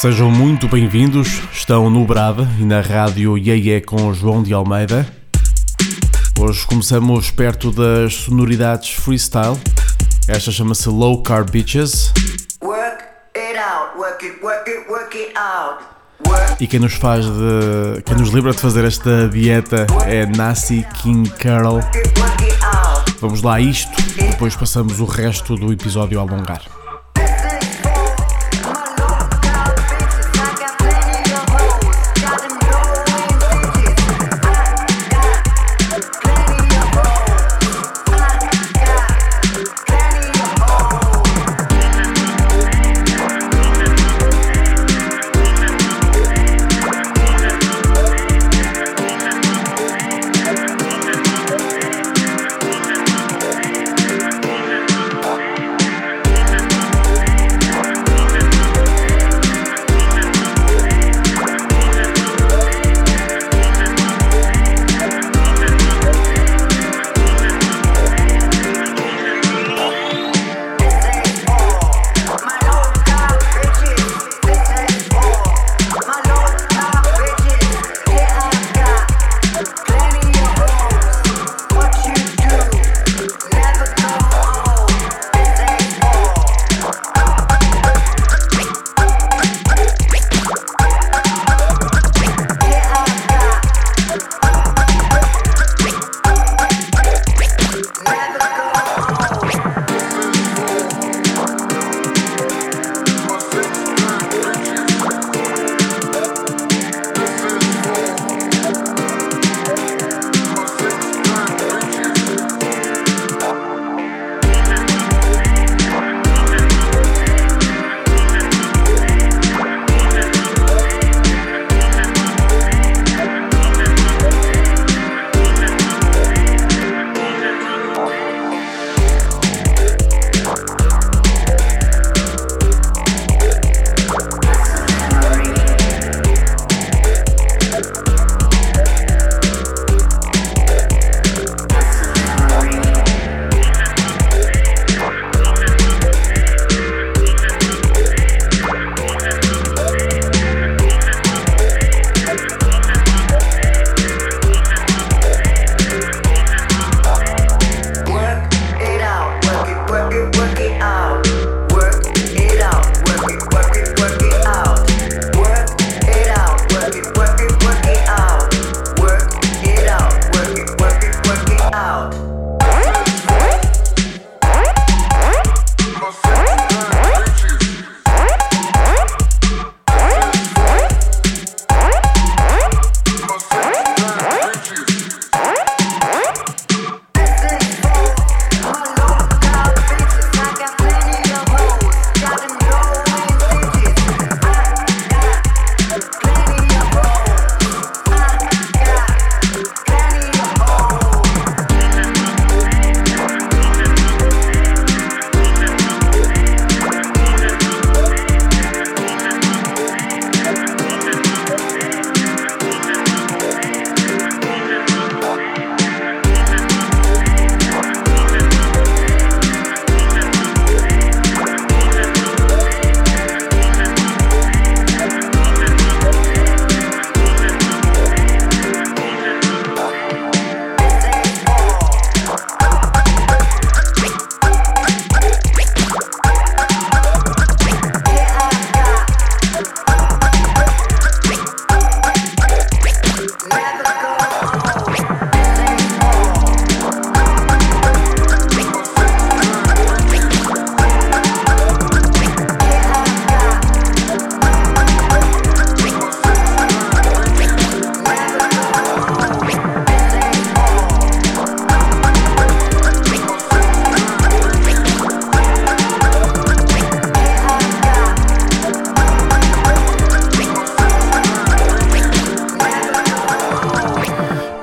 Sejam muito bem-vindos. Estão no Brava e na rádio Yeye com João de Almeida. Hoje começamos perto das sonoridades freestyle. Esta chama-se Low Carb Bitches. Work it out, work it, work it, work it out. E quem nos faz de. quem nos livra de fazer esta dieta é Nasty King Carol. Work it out. Vamos lá a isto, depois passamos o resto do episódio a alongar.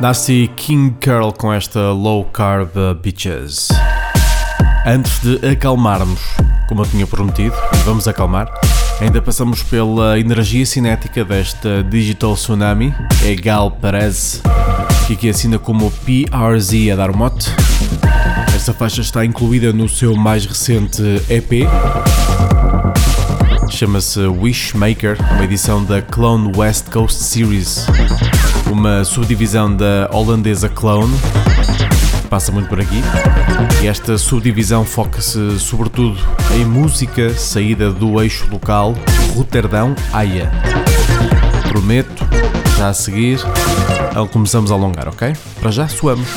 Nasty King Curl com esta Low Carb Bitches. Antes de acalmarmos, como eu tinha prometido, vamos acalmar, ainda passamos pela energia cinética desta Digital Tsunami, é Gal Perez, que aqui assina como PRZ a dar mote. Esta faixa está incluída no seu mais recente EP. Chama-se Wishmaker, uma edição da Clone West Coast Series, uma subdivisão da holandesa Clone, passa muito por aqui. E esta subdivisão foca-se sobretudo em música saída do eixo local Roterdão-Haia. Prometo, já a seguir, começamos a alongar, ok? Para já suamos.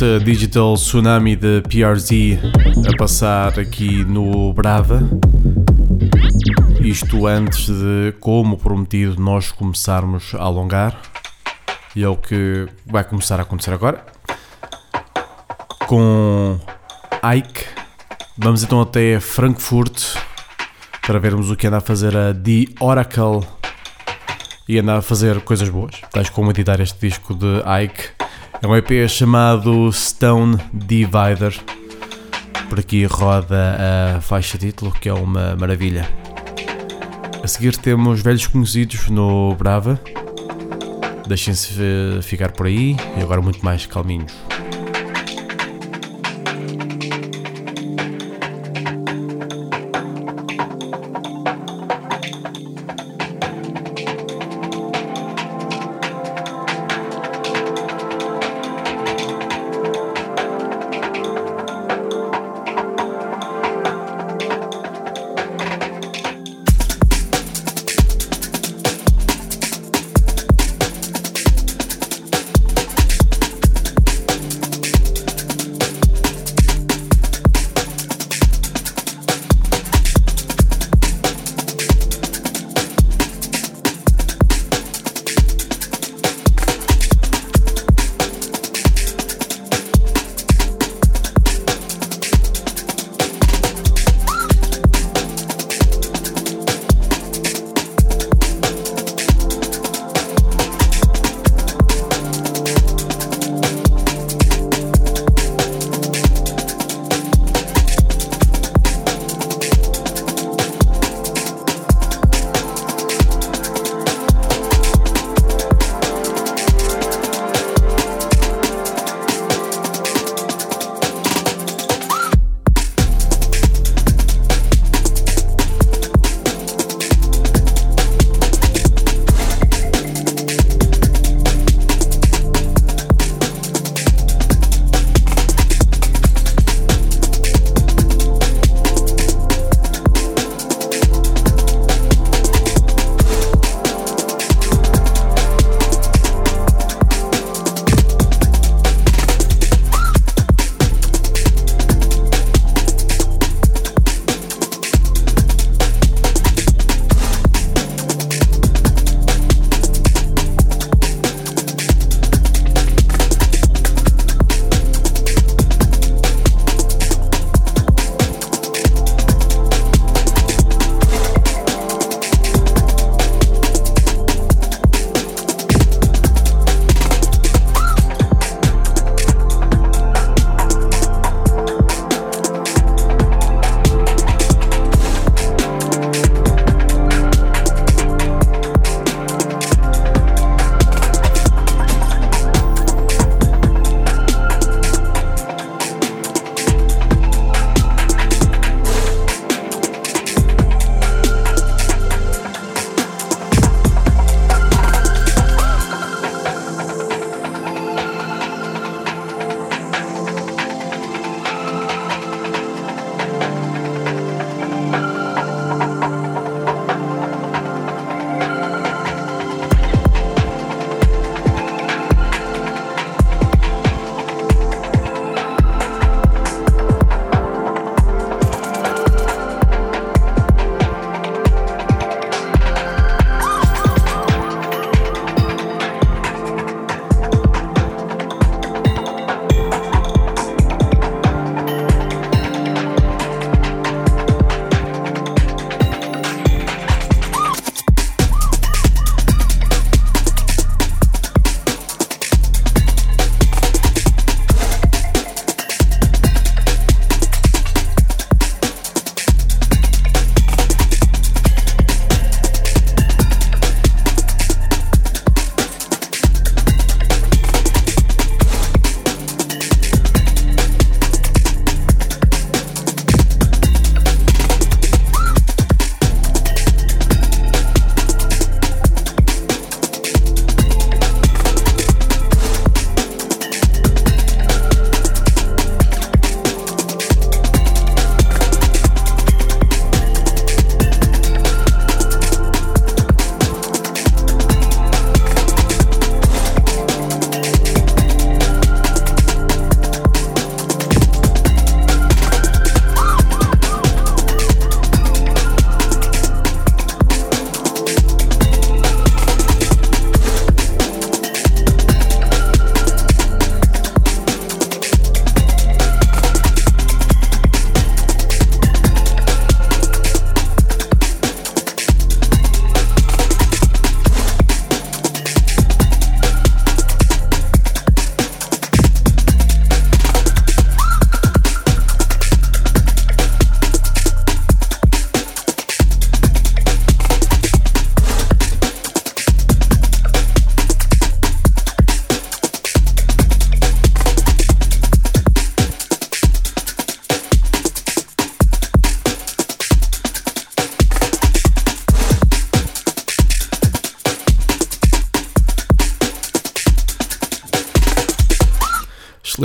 Esta Digital Tsunami de PRZ a passar aqui no Brava. Isto antes de, como prometido, nós começarmos a alongar. E é o que vai começar a acontecer agora. Com Ike. Vamos então até Frankfurt para vermos o que anda a fazer a The Oracle e anda a fazer coisas boas, tais como editar este disco de Ike. É um EP chamado Stone Divider. Por aqui roda a faixa título, que é uma maravilha. A seguir temos velhos conhecidos no Brava. Deixem-se ficar por aí e agora muito mais calminhos.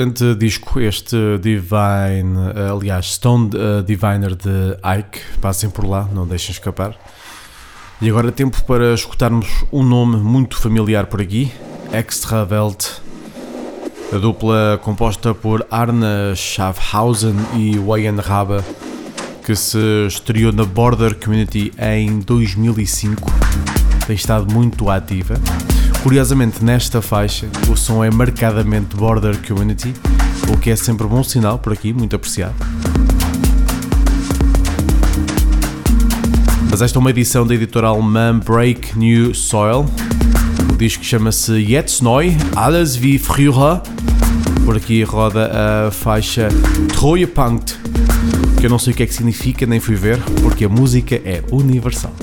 Excelente disco este Divine, aliás, Stone uh, Diviner de Ike. Passem por lá, não deixem escapar. E agora é tempo para escutarmos um nome muito familiar por aqui: Extravelt. A dupla composta por Arne Schaffhausen e Wayan Raba, que se estreou na Border Community em 2005, tem estado muito ativa. Curiosamente, nesta faixa, o som é marcadamente Border Community, o que é sempre bom sinal por aqui, muito apreciado. Mas esta é uma edição da editora alemã Break New Soil. O disco chama-se Jetzt Neu, Alles wie früher. Por aqui roda a faixa Treuepunkt, que eu não sei o que é que significa, nem fui ver, porque a música é universal.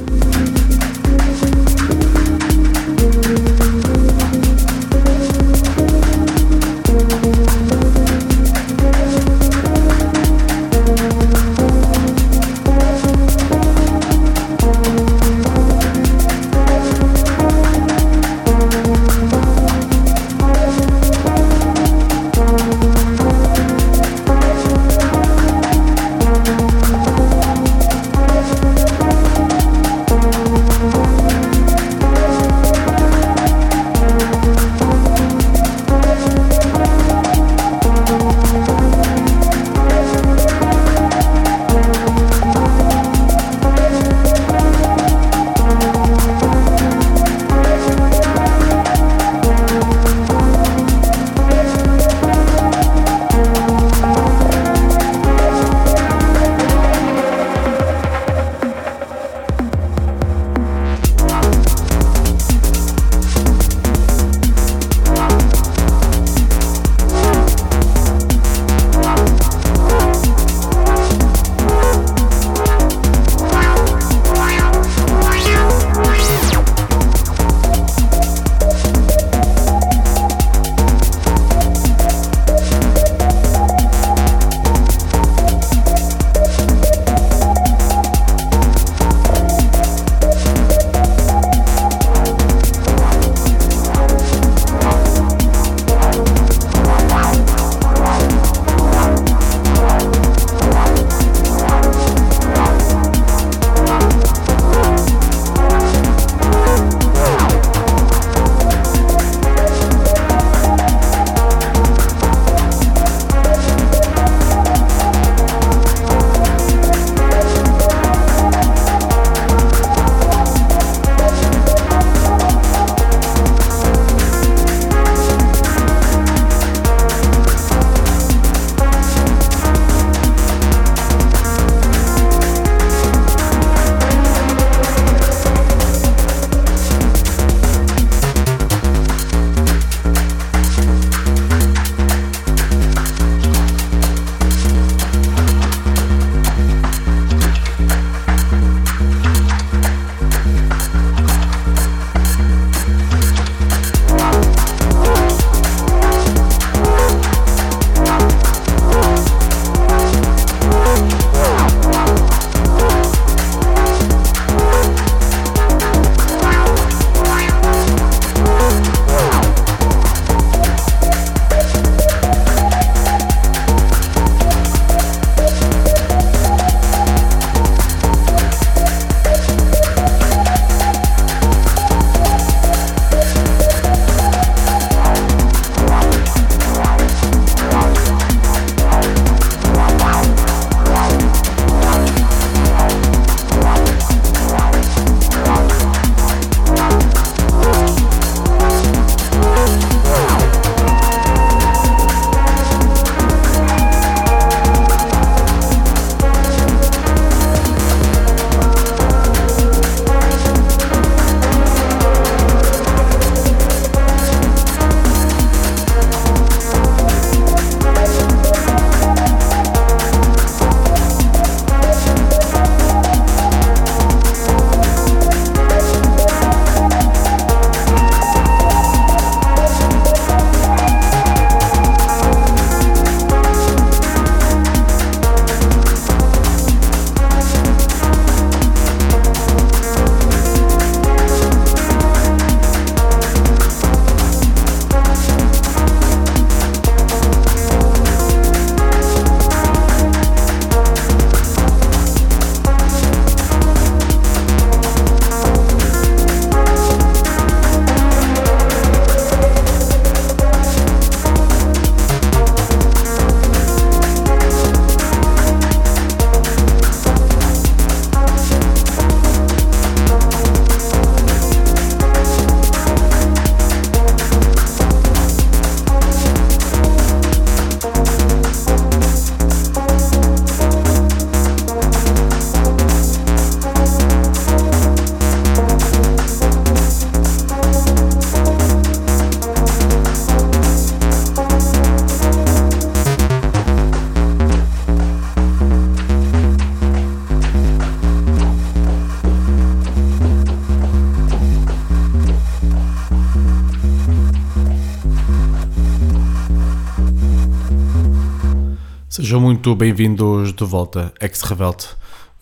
Muito bem-vindos de volta, ex-Revelte.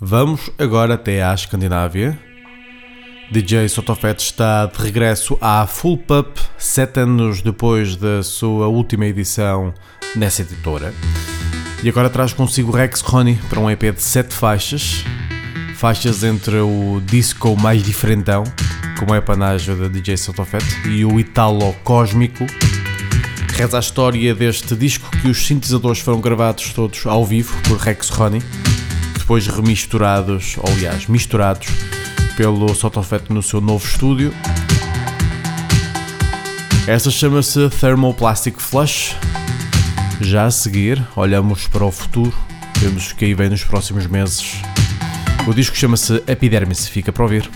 Vamos agora até à Escandinávia. DJ Sotofet está de regresso à Full Pup, sete anos depois da sua última edição nessa editora. E agora traz consigo Rex Ronnie para um EP de sete faixas. Faixas entre o disco mais diferentão, como é a panágio da DJ Sotofet, e o italo cósmico, Reza a história deste disco que os sintetizadores foram gravados todos ao vivo por Rex Ronnie, depois remisturados, ou aliás, misturados pelo Sotofet no seu novo estúdio. Esta chama-se Thermoplastic Flush. Já a seguir, olhamos para o futuro, vemos o que aí vem nos próximos meses. O disco chama-se Epidermis, fica para ouvir.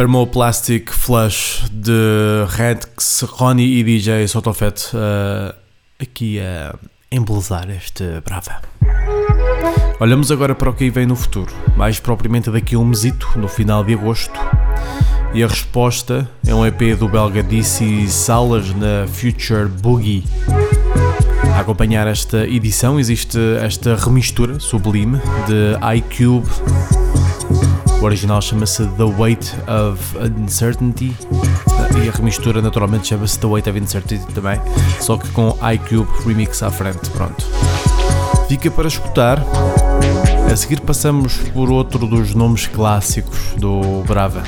Thermoplastic Flush de Rex, Ronnie e DJ Sotofet uh, aqui a embelezar este Brava. Olhamos agora para o que aí vem no futuro, mais propriamente daqui a um mesito, no final de agosto. E a resposta é um EP do belga DC Salas na Future Boogie. A acompanhar esta edição existe esta remistura sublime de iCube o original chama-se The Weight of Uncertainty e a remistura naturalmente chama-se The Weight of Uncertainty também, só que com iCube Remix à frente. Pronto. Fica para escutar. A seguir passamos por outro dos nomes clássicos do Brava.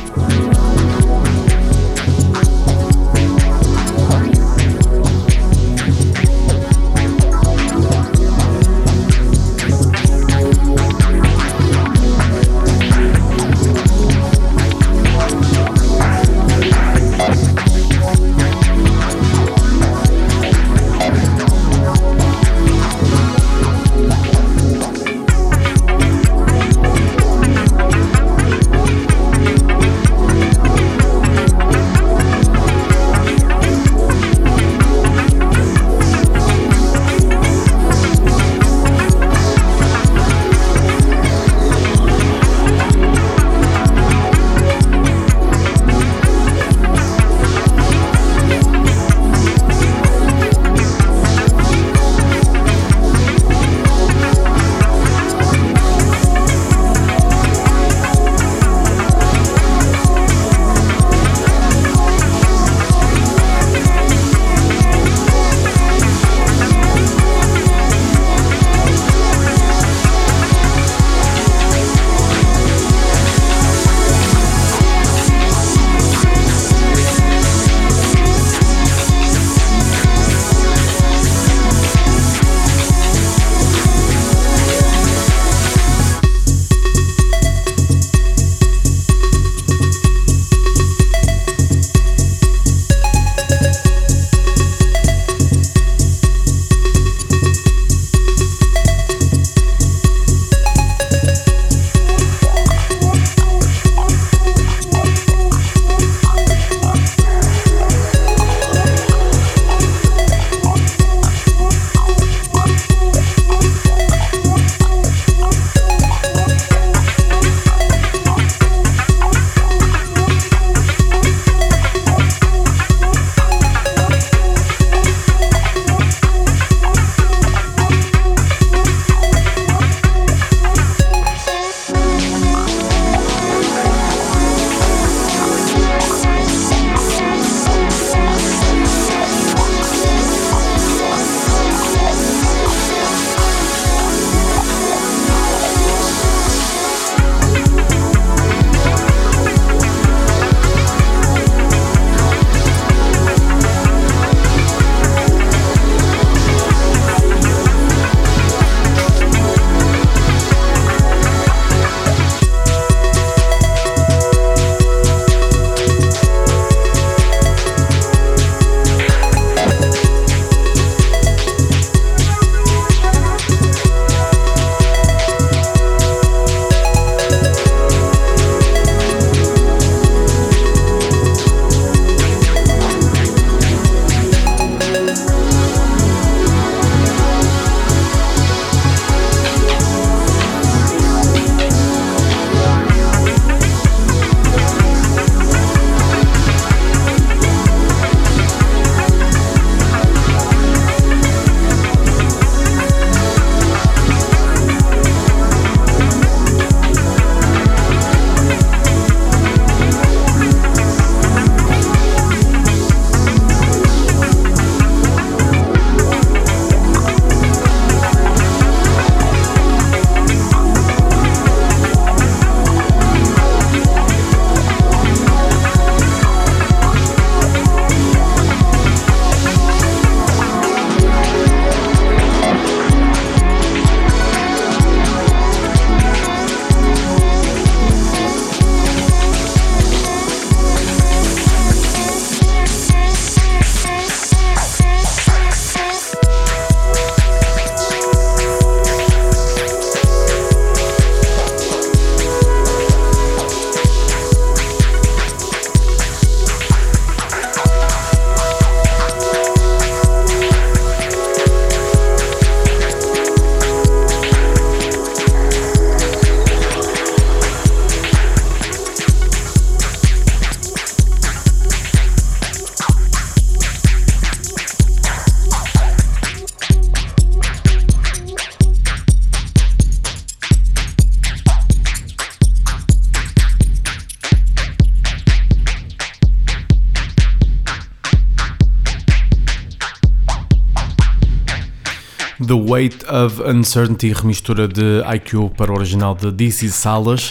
The Weight of Uncertainty, remistura de IQ para o original de DC Salas,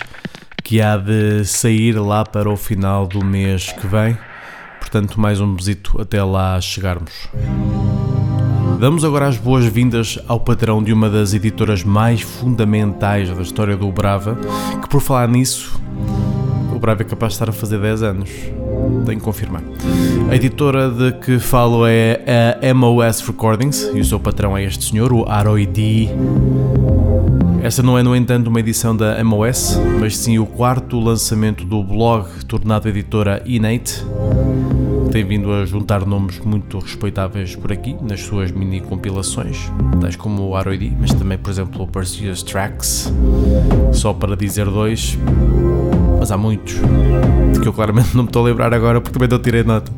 que há de sair lá para o final do mês que vem. Portanto, mais um besito até lá chegarmos. Damos agora as boas-vindas ao patrão de uma das editoras mais fundamentais da história do Brava, que por falar nisso, o Brava é capaz de estar a fazer 10 anos. Tenho que confirmar. A editora de que falo é a MOS Recordings e o seu patrão é este senhor, o Aroidi. Esta não é, no entanto, uma edição da MOS, mas sim o quarto lançamento do blog tornado editora Innate tem vindo a juntar nomes muito respeitáveis por aqui nas suas mini compilações, tais como o ROD, mas também, por exemplo, o Perseus Tracks, só para dizer dois, mas há muitos, que eu claramente não me estou a lembrar agora porque também não tirei nota.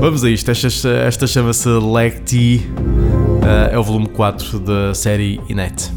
Vamos a isto, esta, esta chama-se Lecti, uh, é o volume 4 da série Inet.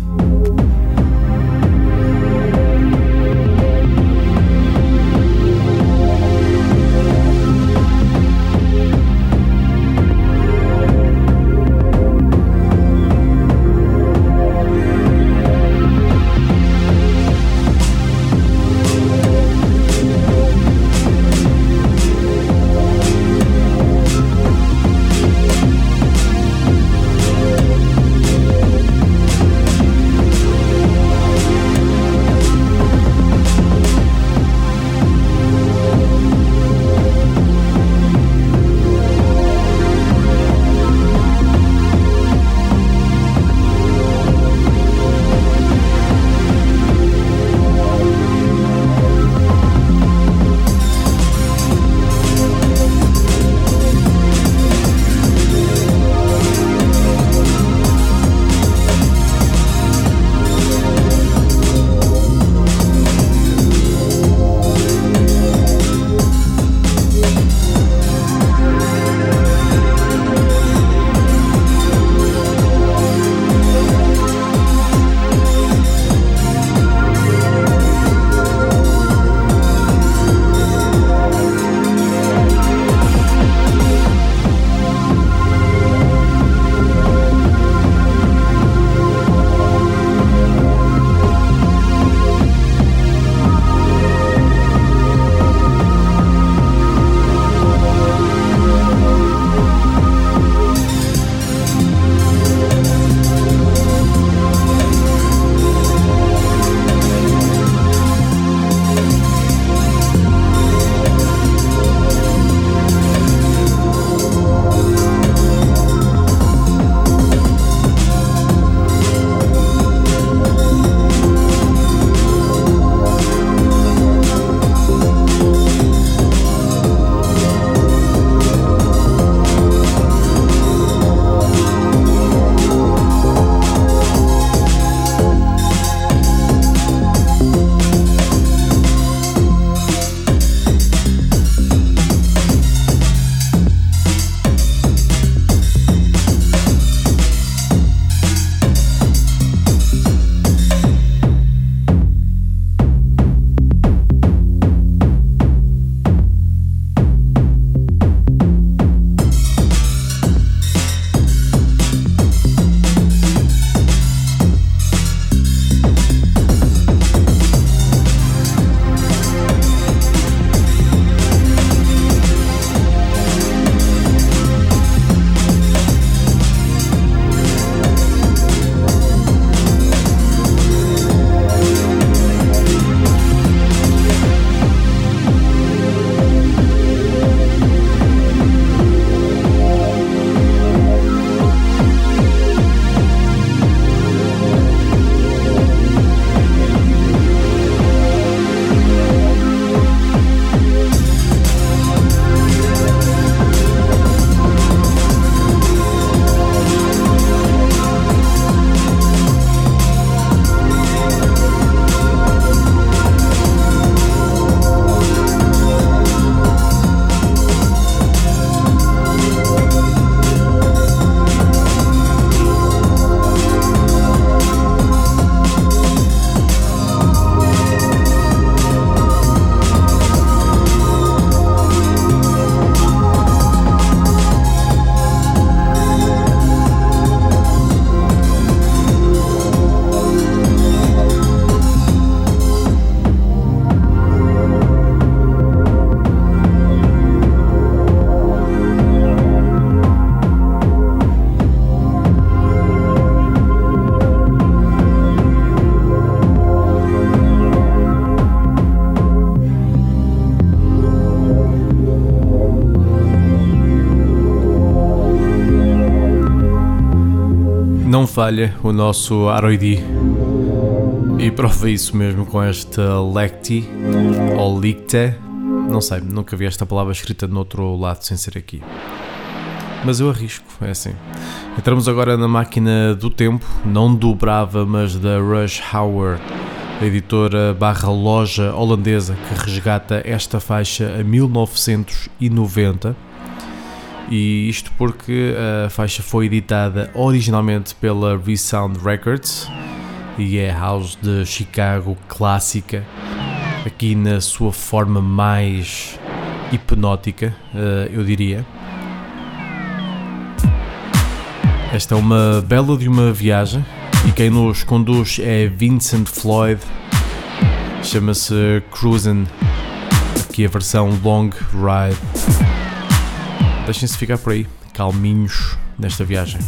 Falha o nosso ROID. E prova isso mesmo com esta Lecti ou Licte. Não sei, nunca vi esta palavra escrita no outro lado sem ser aqui. Mas eu arrisco, é assim. Entramos agora na máquina do tempo, não do Brava, mas da Rush Hour, a editora barra loja holandesa que resgata esta faixa a 1990 e isto porque a faixa foi editada originalmente pela Resound Records e é house de Chicago clássica, aqui na sua forma mais hipnótica, eh, eu diria. Esta é uma bela de uma viagem e quem nos conduz é Vincent Floyd, chama-se Cruisin', aqui a versão Long Ride. Deixem-se ficar por aí, calminhos nesta viagem.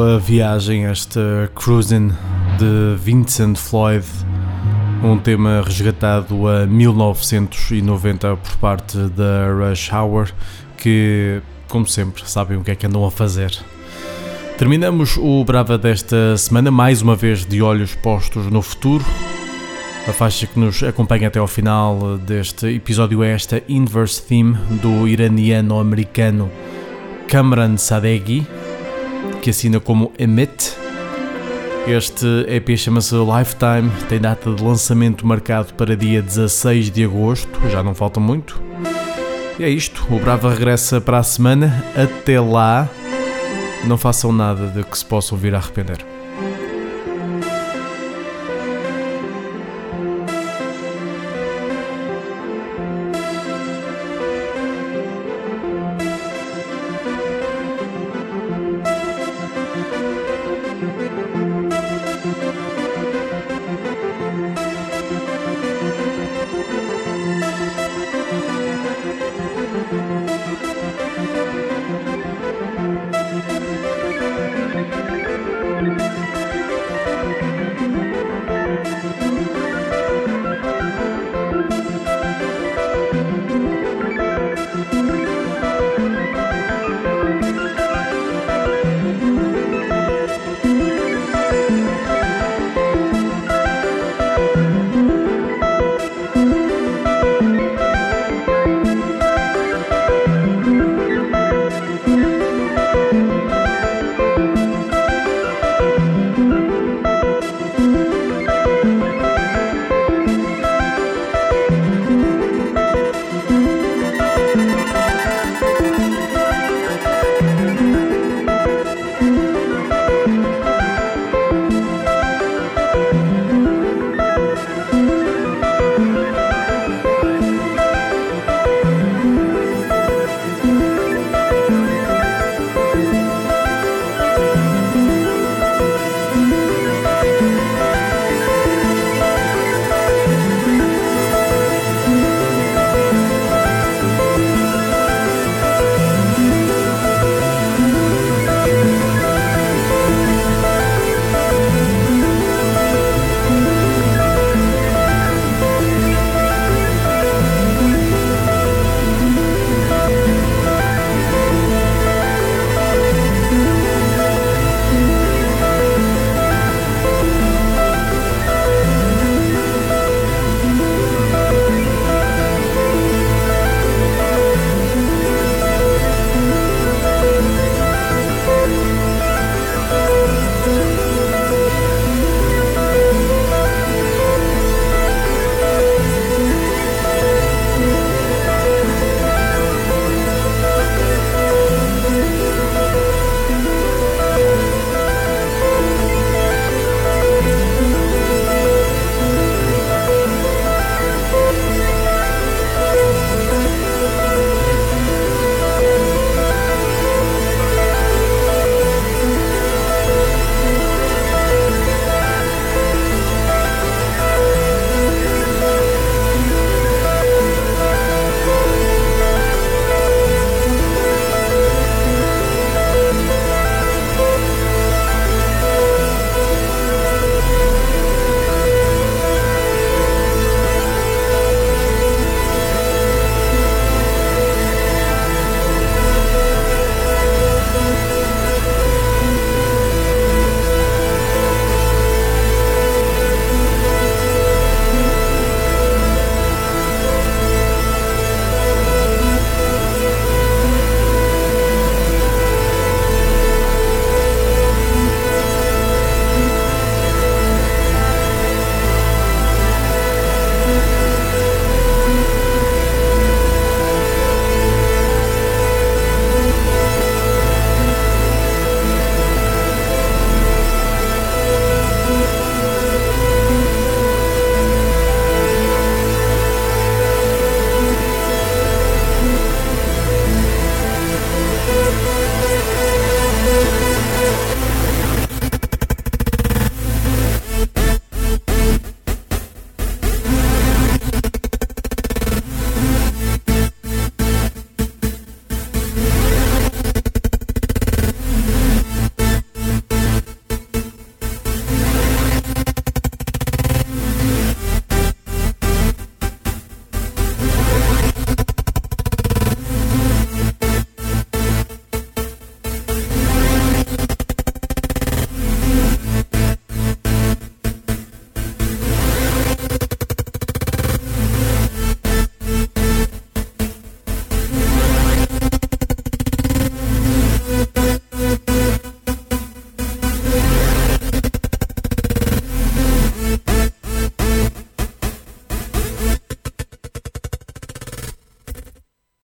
Bela viagem esta Cruising de Vincent Floyd, um tema resgatado a 1990 por parte da Rush Hour, que, como sempre, sabem o que é que andam a fazer. Terminamos o Brava desta semana, mais uma vez de olhos postos no futuro. A faixa que nos acompanha até ao final deste episódio é esta Inverse Theme do iraniano-americano Kamran Sadeghi, que assina como Emit. Este EP chama-se Lifetime, tem data de lançamento marcado para dia 16 de agosto, já não falta muito. E é isto, o Brava regressa para a semana. Até lá, não façam nada de que se possam vir a arrepender.